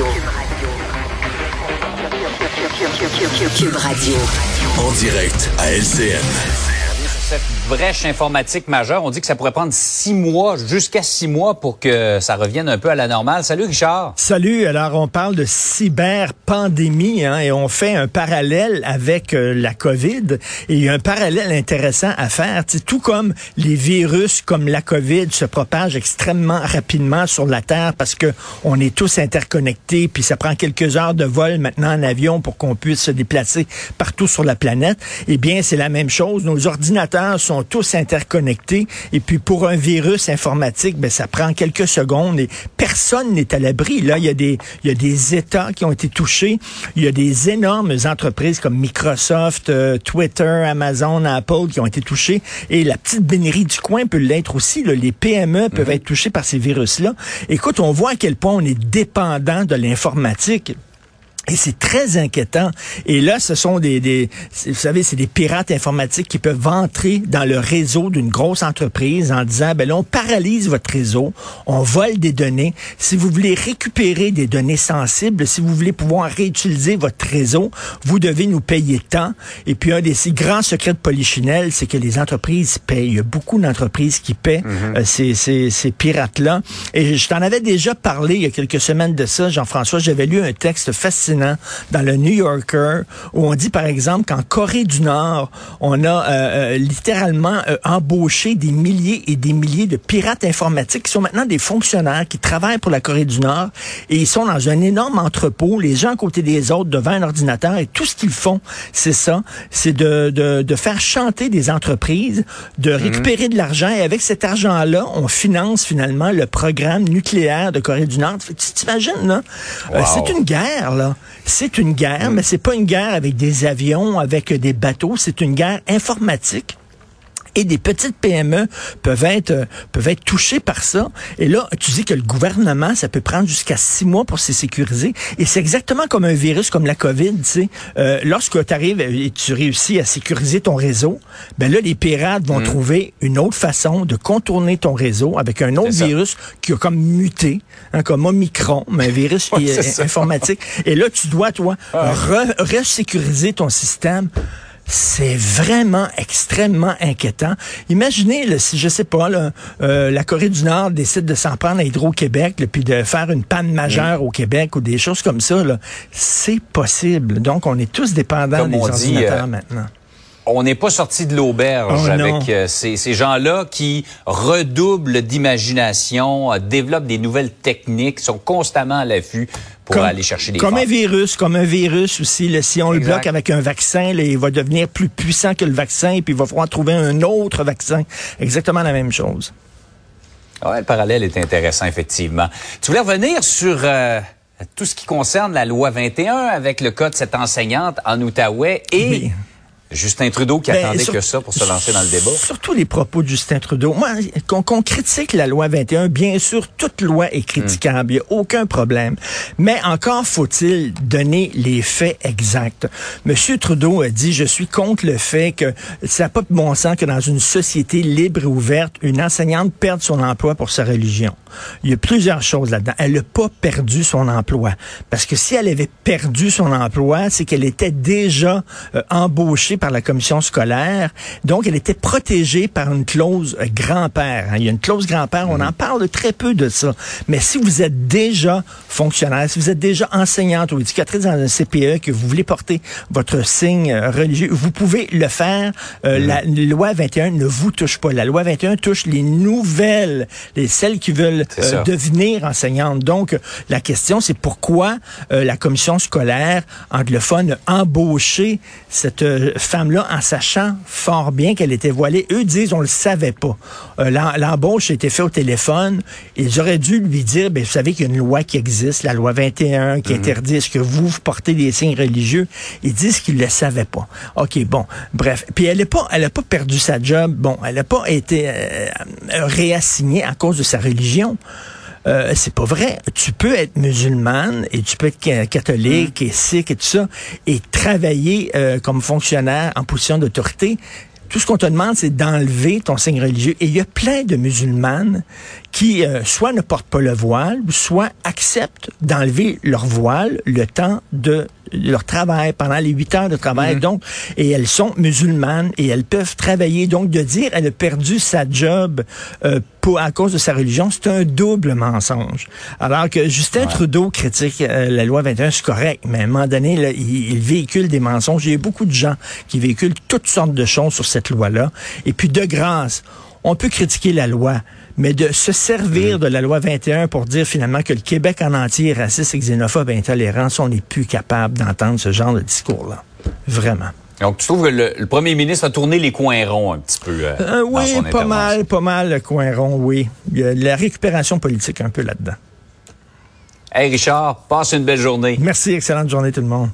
Radio. Cube Radio. En direct à LCN. Brèche informatique majeure, on dit que ça pourrait prendre six mois, jusqu'à six mois pour que ça revienne un peu à la normale. Salut Richard. Salut. Alors on parle de cyberpandémie hein, et on fait un parallèle avec euh, la COVID. Et il y a un parallèle intéressant à faire. T'sais, tout comme les virus, comme la COVID, se propagent extrêmement rapidement sur la Terre parce que on est tous interconnectés, puis ça prend quelques heures de vol maintenant en avion pour qu'on puisse se déplacer partout sur la planète. Eh bien, c'est la même chose. Nos ordinateurs sont tous interconnectés. Et puis pour un virus informatique, ben, ça prend quelques secondes et personne n'est à l'abri. Là, il y, a des, il y a des États qui ont été touchés. Il y a des énormes entreprises comme Microsoft, euh, Twitter, Amazon, Apple qui ont été touchés. Et la petite bénérie du coin peut l'être aussi. Là. Les PME peuvent mhm. être touchés par ces virus-là. Écoute, on voit à quel point on est dépendant de l'informatique. Et c'est très inquiétant. Et là, ce sont des, des vous savez, c'est des pirates informatiques qui peuvent entrer dans le réseau d'une grosse entreprise en disant, ben là, on paralyse votre réseau, on vole des données. Si vous voulez récupérer des données sensibles, si vous voulez pouvoir réutiliser votre réseau, vous devez nous payer tant. Et puis, un des si grands secrets de Polichinelle, c'est que les entreprises payent. Il y a beaucoup d'entreprises qui paient mhm. euh, ces, ces, ces pirates-là. Et je t'en avais déjà parlé il y a quelques semaines de ça, Jean-François. J'avais lu un texte fascinant dans le New Yorker où on dit par exemple qu'en Corée du Nord, on a euh, euh, littéralement euh, embauché des milliers et des milliers de pirates informatiques qui sont maintenant des fonctionnaires qui travaillent pour la Corée du Nord et ils sont dans un énorme entrepôt, les gens à côté des autres devant un ordinateur et tout ce qu'ils font, c'est ça, c'est de, de, de, faire chanter des entreprises, de mhm. récupérer de l'argent et avec cet argent-là, on finance finalement le programme nucléaire de Corée du Nord. Tu t'imagines, là? c'est une guerre, là. C'est une guerre, mais c'est pas une guerre avec des avions, avec des bateaux, c'est une guerre informatique et des petites PME peuvent être euh, peuvent être touchées par ça. Et là, tu dis que le gouvernement, ça peut prendre jusqu'à six mois pour se sécuriser. Et c'est exactement comme un virus comme la COVID. Tu sais, euh, lorsque tu arrives et tu réussis à sécuriser ton réseau, ben là, les pirates vont mm. trouver une autre façon de contourner ton réseau avec un autre virus qui a comme muté, hein, comme Omicron, mais un virus informatique. Et là, tu dois toi ah. resécuriser ton système. C'est vraiment extrêmement inquiétant. Imaginez, si je sais pas, euh, la Corée du Nord décide de s'en prendre à Hydro-Québec, puis de faire une panne majeure au Québec ou des choses comme ça. C'est possible. Donc, on est tous dépendants des ordinateurs euh, maintenant on n'est pas sorti de l'auberge oh, avec euh, ces, ces gens-là qui redoublent d'imagination, développent des nouvelles techniques, sont constamment à l'affût pour aller chercher des Comme un virus, comme un virus aussi. si on le bloque avec un vaccin, il va devenir plus puissant que le vaccin, et puis il va falloir trouver un autre vaccin. Exactement la même chose. Ouais, le parallèle est intéressant, effectivement. Tu voulais revenir sur euh, tout ce qui concerne la loi 21 avec le cas de cette enseignante en Outaouais et... Justin Trudeau qui ben, attendait que ça pour se lancer dans le débat. Surtout les propos de Justin Trudeau. Moi, qu'on critique la loi 21, bien sûr, toute loi est critiquable, il n'y a aucun problème. Mais encore faut-il donner les faits exacts. Monsieur Trudeau a dit, je suis contre le fait que ça n'a pas de bon sens que dans une société libre et ouverte, une enseignante perde son emploi pour sa religion. Il y a plusieurs choses là-dedans. Elle n'a pas perdu son emploi. Parce que si elle avait perdu son emploi, c'est qu'elle était déjà euh, embauchée par la commission scolaire. Donc, elle était protégée par une clause euh, grand-père. Hein. Il y a une clause grand-père, on en parle très peu de ça. Mais si vous êtes déjà fonctionnaire, si vous êtes déjà enseignante ou éducatrice dans un CPE, que vous voulez porter votre signe euh, religieux, vous pouvez le faire. Euh, la loi 21 ne vous touche pas. La loi 21 touche les nouvelles, les celles qui veulent devenir enseignantes. Donc, la question, c'est pourquoi la commission scolaire anglophone a embauché cette femme-là en sachant fort bien qu'elle était voilée. Eux disent, on le savait pas. Euh, l'embauche a été faite au téléphone. Ils auraient dû lui dire, ben, vous savez qu'il y a une loi qui existe, la loi 21, qui mhm. interdit ce que vous, vous portez des signes religieux? Ils disent qu'ils le savaient pas. OK, bon, bref. Puis elle n'a pas, elle a pas perdu sa job. Bon, elle n'a pas été euh, réassignée à cause de sa religion. Euh, c'est pas vrai. Tu peux être musulmane et tu peux être catholique et sikh et tout ça et travailler euh, comme fonctionnaire en position d'autorité Tout ce qu'on te demande, c'est d'enlever ton signe religieux. Et il y a plein de musulmanes qui euh, soit ne portent pas le voile, soit acceptent d'enlever leur voile le temps de leur travail pendant les huit heures de travail. Mhm. Donc, et elles sont musulmanes et elles peuvent travailler. Donc, de dire elle a perdu sa job euh, pour, à cause de sa religion, c'est un double mensonge. Alors que Justin Trudeau critique euh, la loi 21, c'est correct, mais à un moment donné, là, il, il véhicule des mensonges. Il y a beaucoup de gens qui véhiculent toutes sortes de choses sur cette loi-là. Et puis, de grâce, on peut critiquer la loi, mais de se servir de la loi 21 pour dire finalement que le Québec en entier est raciste et xénophobe et intolérant, on n'est plus capable d'entendre ce genre de discours-là. Vraiment. Donc, tu trouves que le, le premier ministre a tourné les coins ronds un petit peu euh, Euh, dans oui, son pas mal, pas mal, le coin rond, oui. Il y a la récupération politique un peu là-dedans. Hey Richard, passe une belle journée. Merci, excellente journée tout le monde.